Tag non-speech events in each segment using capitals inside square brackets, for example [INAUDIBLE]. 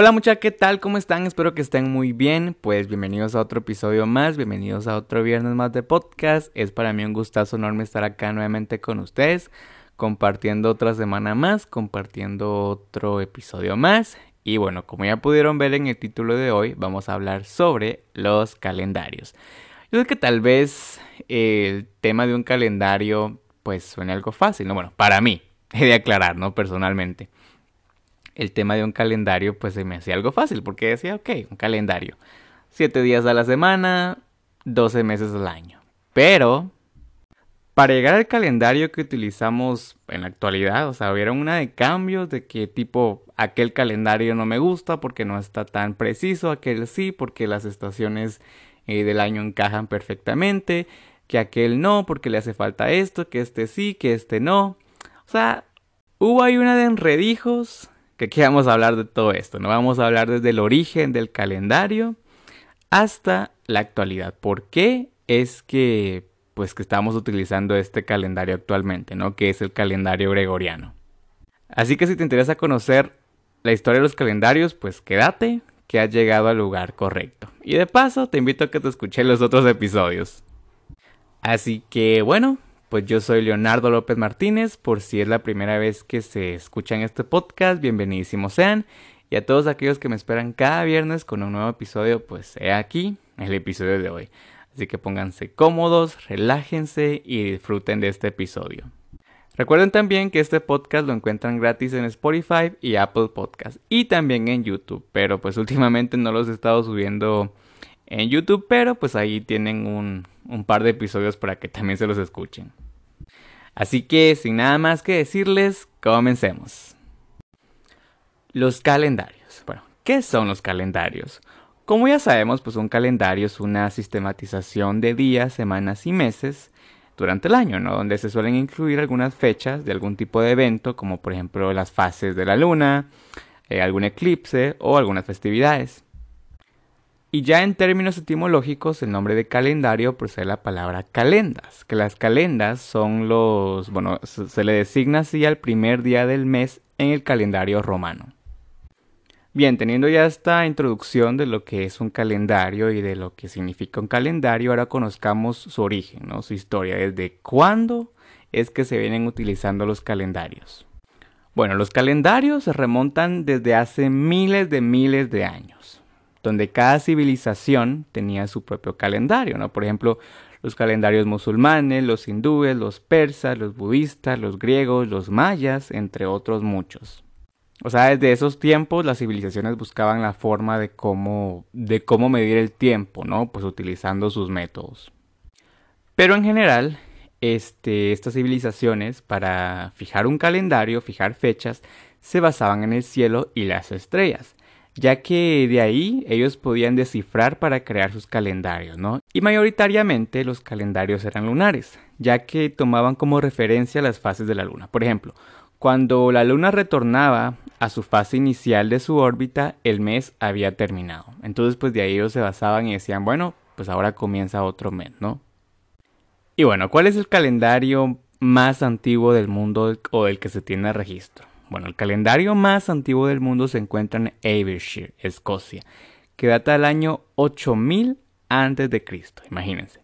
Hola muchachos, ¿qué tal? ¿Cómo están? Espero que estén muy bien. Pues bienvenidos a otro episodio más, bienvenidos a otro viernes más de podcast. Es para mí un gustazo enorme estar acá nuevamente con ustedes, compartiendo otra semana más, compartiendo otro episodio más. Y bueno, como ya pudieron ver en el título de hoy, vamos a hablar sobre los calendarios. Yo sé que tal vez el tema de un calendario pues suene algo fácil, ¿no? Bueno, para mí, [LAUGHS] he de aclarar, ¿no? Personalmente el tema de un calendario pues se me hacía algo fácil porque decía, ok, un calendario. Siete días a la semana, 12 meses al año. Pero para llegar al calendario que utilizamos en la actualidad, o sea, hubiera una de cambios de que tipo aquel calendario no me gusta porque no está tan preciso, aquel sí porque las estaciones eh, del año encajan perfectamente, que aquel no porque le hace falta esto, que este sí, que este no. O sea, hubo ahí una de enredijos que aquí vamos a hablar de todo esto, ¿no? Vamos a hablar desde el origen del calendario hasta la actualidad. ¿Por qué es que pues que estamos utilizando este calendario actualmente, ¿no? Que es el calendario gregoriano. Así que si te interesa conocer la historia de los calendarios, pues quédate, que has llegado al lugar correcto. Y de paso, te invito a que te escuches los otros episodios. Así que bueno, pues yo soy Leonardo López Martínez, por si es la primera vez que se escucha en este podcast, bienvenidísimos sean. Y a todos aquellos que me esperan cada viernes con un nuevo episodio, pues he aquí el episodio de hoy. Así que pónganse cómodos, relájense y disfruten de este episodio. Recuerden también que este podcast lo encuentran gratis en Spotify y Apple Podcast y también en YouTube, pero pues últimamente no los he estado subiendo en YouTube, pero pues ahí tienen un, un par de episodios para que también se los escuchen. Así que sin nada más que decirles, comencemos. Los calendarios. Bueno, ¿qué son los calendarios? Como ya sabemos, pues un calendario es una sistematización de días, semanas y meses durante el año, ¿no? Donde se suelen incluir algunas fechas de algún tipo de evento, como por ejemplo las fases de la luna, eh, algún eclipse o algunas festividades. Y ya en términos etimológicos, el nombre de calendario procede de la palabra calendas, que las calendas son los, bueno, se le designa así al primer día del mes en el calendario romano. Bien, teniendo ya esta introducción de lo que es un calendario y de lo que significa un calendario, ahora conozcamos su origen, su historia, desde cuándo es que se vienen utilizando los calendarios. Bueno, los calendarios se remontan desde hace miles de miles de años donde cada civilización tenía su propio calendario, ¿no? Por ejemplo, los calendarios musulmanes, los hindúes, los persas, los budistas, los griegos, los mayas, entre otros muchos. O sea, desde esos tiempos las civilizaciones buscaban la forma de cómo, de cómo medir el tiempo, ¿no? Pues utilizando sus métodos. Pero en general, este, estas civilizaciones, para fijar un calendario, fijar fechas, se basaban en el cielo y las estrellas ya que de ahí ellos podían descifrar para crear sus calendarios, ¿no? Y mayoritariamente los calendarios eran lunares, ya que tomaban como referencia las fases de la luna. Por ejemplo, cuando la luna retornaba a su fase inicial de su órbita, el mes había terminado. Entonces, pues de ahí ellos se basaban y decían, bueno, pues ahora comienza otro mes, ¿no? Y bueno, ¿cuál es el calendario más antiguo del mundo o del que se tiene registro? Bueno, el calendario más antiguo del mundo se encuentra en Ayrshire, Escocia, que data del año 8000 a.C., imagínense,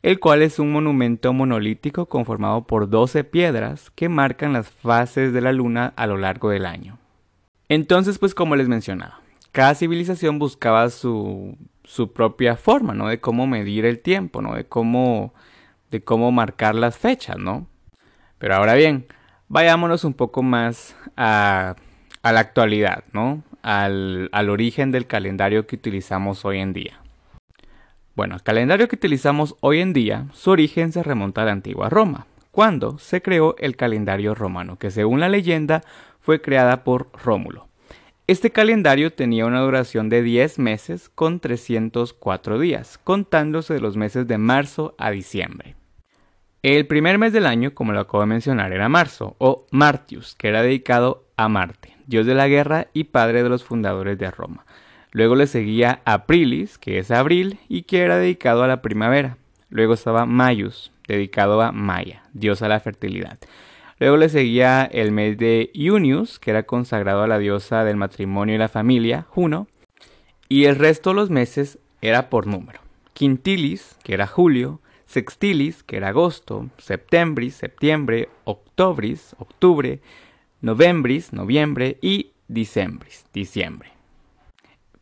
el cual es un monumento monolítico conformado por 12 piedras que marcan las fases de la luna a lo largo del año. Entonces, pues como les mencionaba, cada civilización buscaba su, su propia forma, ¿no? De cómo medir el tiempo, ¿no? De cómo, de cómo marcar las fechas, ¿no? Pero ahora bien, vayámonos un poco más a, la actualidad, ¿no? Al, al origen del calendario que utilizamos hoy en día. Bueno, el calendario que utilizamos hoy en día, su origen se remonta a la antigua Roma, cuando se creó el calendario romano, que según la leyenda fue creada por Rómulo. Este calendario tenía una duración de 10 meses con 304 días, contándose de los meses de marzo a diciembre. El primer mes del año, como lo acabo de mencionar, era marzo, o Martius, que era dedicado a Marte, dios de la guerra y padre de los fundadores de Roma. Luego le seguía Aprilis, que es abril, y que era dedicado a la primavera. Luego estaba Maius, dedicado a Maya, dios a la fertilidad. Luego le seguía el mes de Iunius, que era consagrado a la diosa del matrimonio y la familia, Juno. Y el resto de los meses era por número. Quintilis, que era julio, Sextilis, que era agosto, Septembris, septiembre, Octobris, octubre, Novembris, noviembre y Dicembris, diciembre.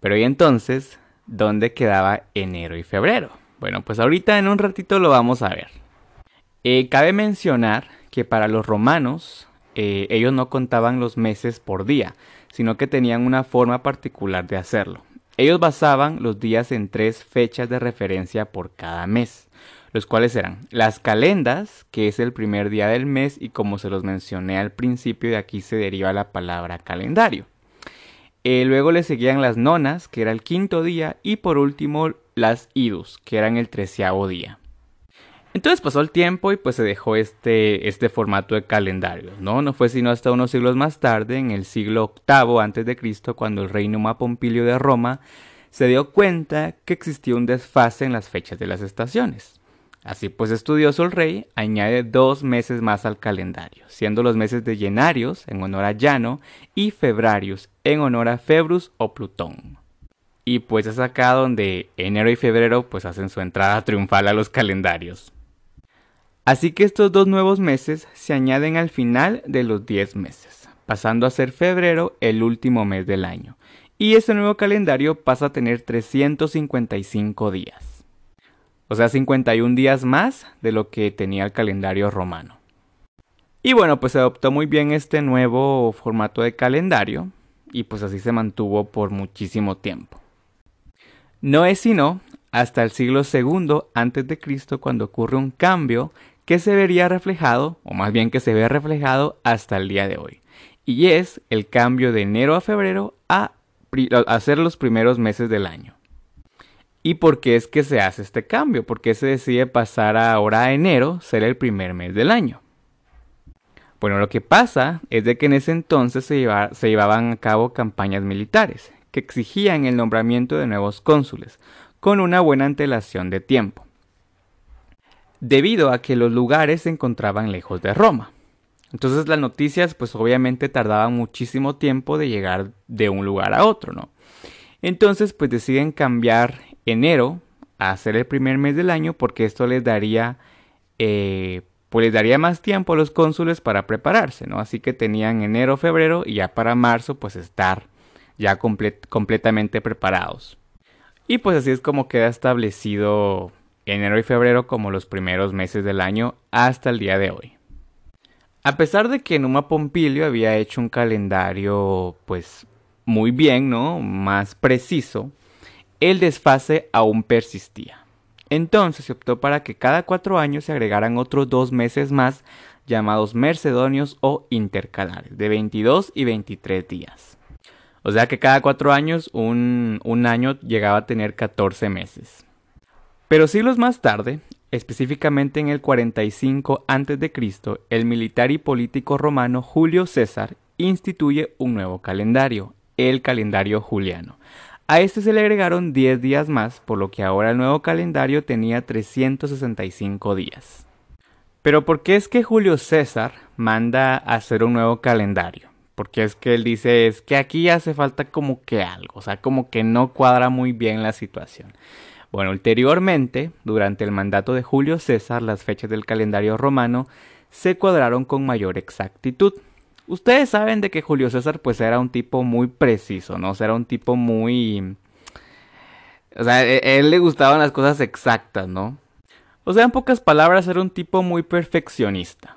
Pero y entonces, ¿dónde quedaba enero y febrero? Bueno, pues ahorita en un ratito lo vamos a ver. Eh, cabe mencionar que para los romanos eh, ellos no contaban los meses por día, sino que tenían una forma particular de hacerlo. Ellos basaban los días en tres fechas de referencia por cada mes, los cuales eran las calendas, que es el primer día del mes y como se los mencioné al principio de aquí se deriva la palabra calendario. Eh, luego le seguían las nonas, que era el quinto día, y por último las idus, que eran el treceavo día. Entonces pasó el tiempo y pues se dejó este, este formato de calendario, ¿no? No fue sino hasta unos siglos más tarde, en el siglo VIII a.C., cuando el rey Numa Pompilio de Roma se dio cuenta que existía un desfase en las fechas de las estaciones. Así pues estudioso el rey añade dos meses más al calendario, siendo los meses de Llenarios en honor a Llano y Febrarius en honor a Februs o Plutón. Y pues es acá donde enero y febrero pues hacen su entrada triunfal a los calendarios. Así que estos dos nuevos meses se añaden al final de los 10 meses, pasando a ser febrero el último mes del año. Y este nuevo calendario pasa a tener 355 días. O sea, 51 días más de lo que tenía el calendario romano. Y bueno, pues se adoptó muy bien este nuevo formato de calendario y pues así se mantuvo por muchísimo tiempo. No es sino hasta el siglo II antes de Cristo cuando ocurre un cambio que se vería reflejado, o más bien que se ve reflejado hasta el día de hoy. Y es el cambio de enero a febrero a, a ser los primeros meses del año. ¿Y por qué es que se hace este cambio? ¿Por qué se decide pasar ahora a enero ser el primer mes del año? Bueno, lo que pasa es de que en ese entonces se, se llevaban a cabo campañas militares que exigían el nombramiento de nuevos cónsules, con una buena antelación de tiempo debido a que los lugares se encontraban lejos de Roma. Entonces las noticias pues obviamente tardaban muchísimo tiempo de llegar de un lugar a otro, ¿no? Entonces pues deciden cambiar enero a ser el primer mes del año porque esto les daría eh, pues les daría más tiempo a los cónsules para prepararse, ¿no? Así que tenían enero, febrero y ya para marzo pues estar ya completamente preparados. Y pues así es como queda establecido enero y febrero como los primeros meses del año hasta el día de hoy. A pesar de que Numa Pompilio había hecho un calendario pues muy bien, ¿no? Más preciso, el desfase aún persistía. Entonces se optó para que cada cuatro años se agregaran otros dos meses más llamados mercedonios o intercalares, de 22 y 23 días. O sea que cada cuatro años un, un año llegaba a tener 14 meses. Pero siglos más tarde, específicamente en el 45 a.C., el militar y político romano Julio César instituye un nuevo calendario, el calendario juliano. A este se le agregaron 10 días más, por lo que ahora el nuevo calendario tenía 365 días. Pero ¿por qué es que Julio César manda a hacer un nuevo calendario? Porque es que él dice es que aquí hace falta como que algo, o sea, como que no cuadra muy bien la situación. Bueno, ulteriormente, durante el mandato de Julio César, las fechas del calendario romano se cuadraron con mayor exactitud. Ustedes saben de que Julio César pues era un tipo muy preciso, ¿no? O sea, era un tipo muy... O sea, a e, él le gustaban las cosas exactas, ¿no? O sea, en pocas palabras, era un tipo muy perfeccionista.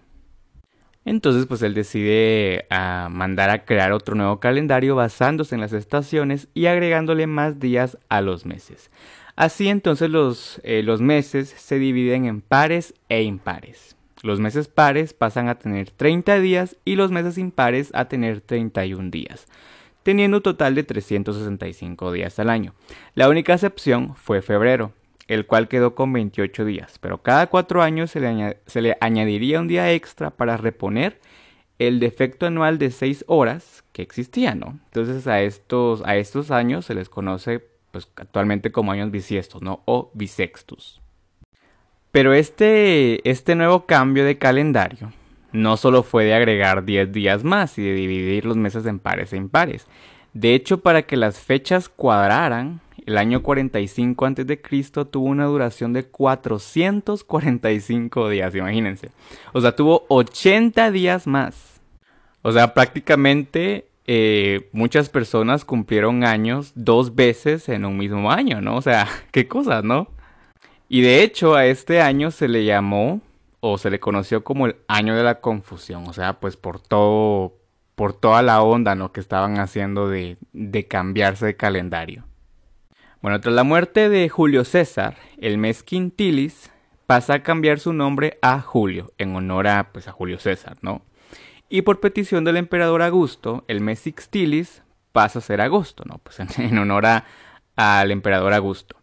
Entonces, pues él decide ah, mandar a crear otro nuevo calendario basándose en las estaciones y agregándole más días a los meses. Así entonces los, eh, los meses se dividen en pares e impares. Los meses pares pasan a tener 30 días y los meses impares a tener 31 días, teniendo un total de 365 días al año. La única excepción fue febrero, el cual quedó con 28 días, pero cada cuatro años se le, añadiría un día extra para reponer el defecto anual de 6 horas que existía, ¿no? Entonces a estos, años se les conoce pues actualmente como años bisiestos, ¿no? O bisextus. Pero este, este nuevo cambio de calendario no solo fue de agregar 10 días más y de dividir los meses en pares e impares. De hecho, para que las fechas cuadraran, el año 45 a.C. tuvo una duración de 445 días, imagínense. O sea, tuvo 80 días más. O sea, prácticamente eh, muchas personas cumplieron años dos veces en un mismo año, ¿no? O sea, [LAUGHS] qué cosas, ¿no? Y de hecho a este año se le llamó o se le conoció como el año de la confusión, o sea, pues por todo, por toda la onda, ¿no? Que estaban haciendo de, de cambiarse de calendario. Bueno, tras la muerte de Julio César, el mes Quintilis pasa a cambiar su nombre a Julio, en honor a, pues, a Julio César, ¿no? Y por petición del emperador Augusto, el mes Sixtilis pasa a ser agosto, ¿no? Pues [LAUGHS] en, honor al emperador Augusto.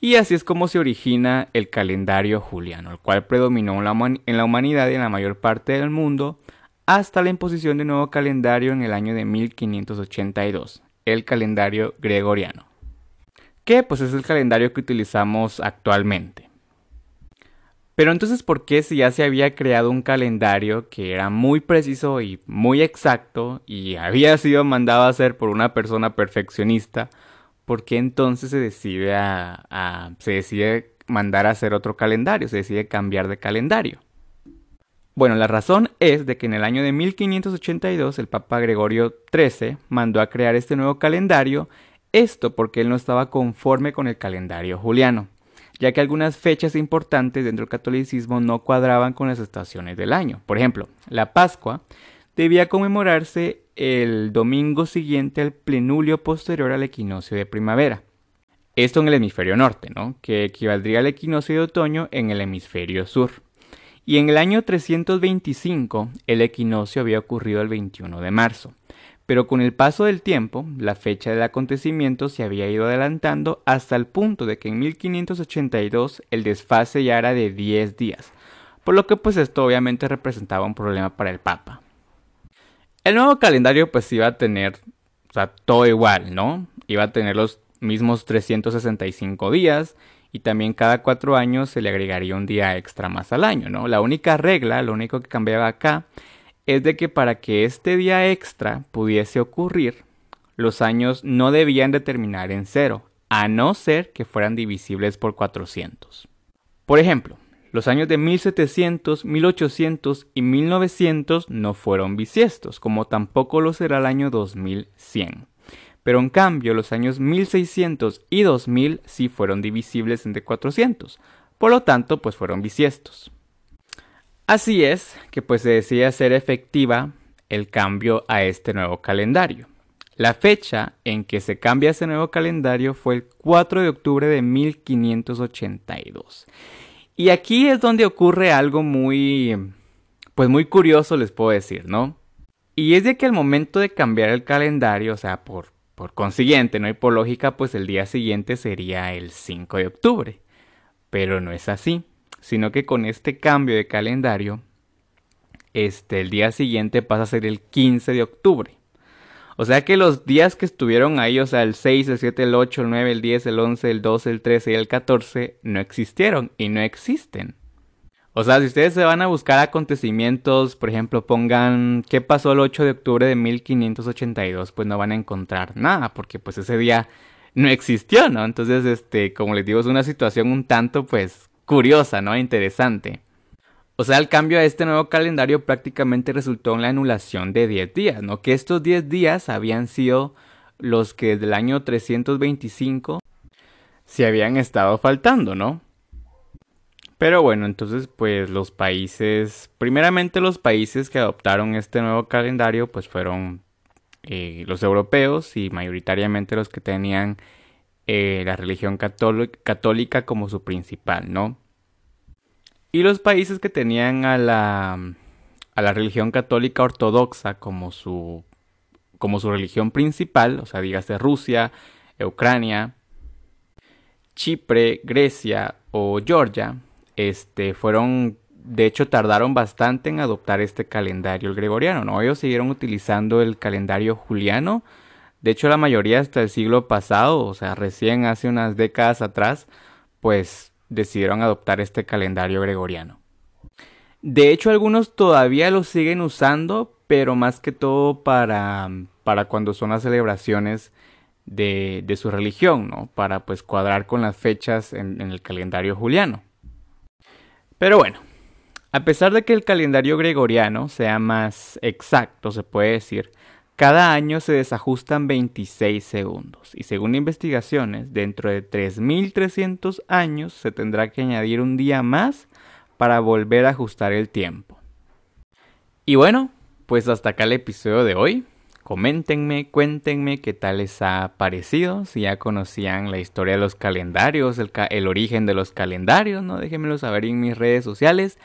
Y así es como se origina el calendario juliano, el cual predominó en la, humanidad y en la mayor parte del mundo hasta la imposición de nuevo calendario en el año de 1582, el calendario gregoriano. Que pues es el calendario que utilizamos actualmente. Pero entonces, ¿por qué si ya se había creado un calendario que era muy preciso y muy exacto y había sido mandado a hacer por una persona perfeccionista, ¿por qué entonces se decide, a, se decide mandar a hacer otro calendario, se decide cambiar de calendario? Bueno, la razón es de que en el año de 1582 el Papa Gregorio XIII mandó a crear este nuevo calendario, esto porque él no estaba conforme con el calendario juliano ya que algunas fechas importantes dentro del catolicismo no cuadraban con las estaciones del año. Por ejemplo, la Pascua debía conmemorarse el domingo siguiente al plenulio posterior al equinoccio de primavera. Esto en el hemisferio norte, ¿no? que equivaldría al equinoccio de otoño en el hemisferio sur. Y en el año 325 el equinoccio había ocurrido el 21 de marzo pero con el paso del tiempo, la fecha del acontecimiento se había ido adelantando hasta el punto de que en 1582 el desfase ya era de 10 días, por lo que pues esto obviamente representaba un problema para el Papa. El nuevo calendario pues iba a tener, o sea, todo igual, ¿no? Iba a tener los mismos 365 días y también cada cuatro años se le agregaría un día extra más al año, ¿no? La única regla, lo único que cambiaba acá es de que para que este día extra pudiese ocurrir, los años no debían de terminar en cero, a no ser que fueran divisibles por 400. Por ejemplo, los años de 1700, 1800 y 1900 no fueron bisiestos, como tampoco lo será el año 2100. Pero en cambio, los años 1600 y 2000 sí fueron divisibles entre 400, por lo tanto, pues fueron bisiestos. Así es que pues se decide hacer efectiva el cambio a este nuevo calendario. La fecha en que se cambia ese nuevo calendario fue el 4 de octubre de 1582. Y aquí es donde ocurre algo muy, pues muy curioso les puedo decir, ¿no? Y es de que al momento de cambiar el calendario, o sea, por, por consiguiente, no hay por lógica, pues el día siguiente sería el 5 de octubre. Pero no es así sino que con este cambio de calendario, este, el día siguiente pasa a ser el 15 de octubre. O sea que los días que estuvieron ahí, o sea, el 6, el 7, el 8, el 9, el 10, el 11, el 12, el 13 y el 14, no existieron y no existen. O sea, si ustedes se van a buscar acontecimientos, por ejemplo, pongan qué pasó el 8 de octubre de 1582, pues no van a encontrar nada, porque pues ese día no existió, ¿no? Entonces, este, como les digo, es una situación un tanto, pues, curiosa, ¿no? Interesante. O sea, el cambio a este nuevo calendario prácticamente resultó en la anulación de 10 días, ¿no? Que estos 10 días habían sido los que desde el año 325 se habían estado faltando, ¿no? Pero bueno, entonces pues los países, primeramente los países que adoptaron este nuevo calendario pues fueron eh, los europeos y mayoritariamente los que tenían eh, la religión católica como su principal, ¿no? Y los países que tenían a la, a la religión católica ortodoxa como su, como su religión principal, o sea, dígase Rusia, Ucrania, Chipre, Grecia o Georgia, este, fueron, de hecho, tardaron bastante en adoptar este calendario el gregoriano, ¿no? Ellos siguieron utilizando el calendario juliano, de hecho, la mayoría hasta el siglo pasado, o sea, recién hace unas décadas atrás, pues decidieron adoptar este calendario gregoriano. De hecho, algunos todavía lo siguen usando, pero más que todo para, para cuando son las celebraciones de, de, su religión, ¿no? Para pues cuadrar con las fechas en, en el calendario juliano. Pero bueno, a pesar de que el calendario gregoriano sea más exacto, se puede decir, cada año se desajustan 26 segundos y según investigaciones, dentro de 3.300 años se tendrá que añadir un día más para volver a ajustar el tiempo. Y bueno, pues hasta acá el episodio de hoy. Coméntenme, cuéntenme qué tal les ha parecido, si ya conocían la historia de los calendarios, el, origen de los calendarios, ¿no? Déjenmelo saber en mis redes sociales.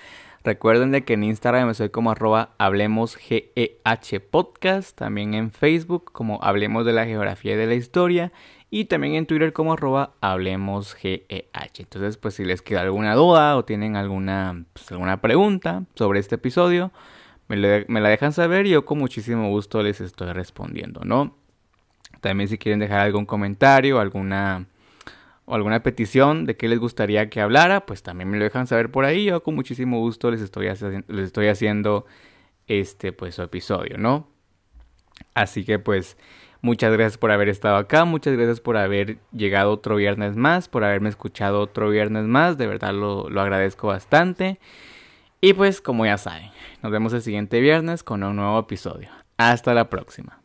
Recuerden de que en Instagram soy como arroba hablemos GEH podcast, también en Facebook como hablemos de la geografía y de la historia y también en Twitter como arroba hablemos GEH. Entonces pues si les queda alguna duda o tienen alguna, pues, alguna pregunta sobre este episodio, me, me la dejan saber y yo con muchísimo gusto les estoy respondiendo, ¿no? También si quieren dejar algún comentario, alguna o alguna petición de qué les gustaría que hablara, pues también me lo dejan saber por ahí. Yo con muchísimo gusto les estoy, les estoy haciendo este pues su episodio, ¿no? Así que pues muchas gracias por haber estado acá, muchas gracias por haber llegado otro viernes más, por haberme escuchado otro viernes más, de verdad lo, lo agradezco bastante. Y pues como ya saben, nos vemos el siguiente viernes con un nuevo episodio. Hasta la próxima.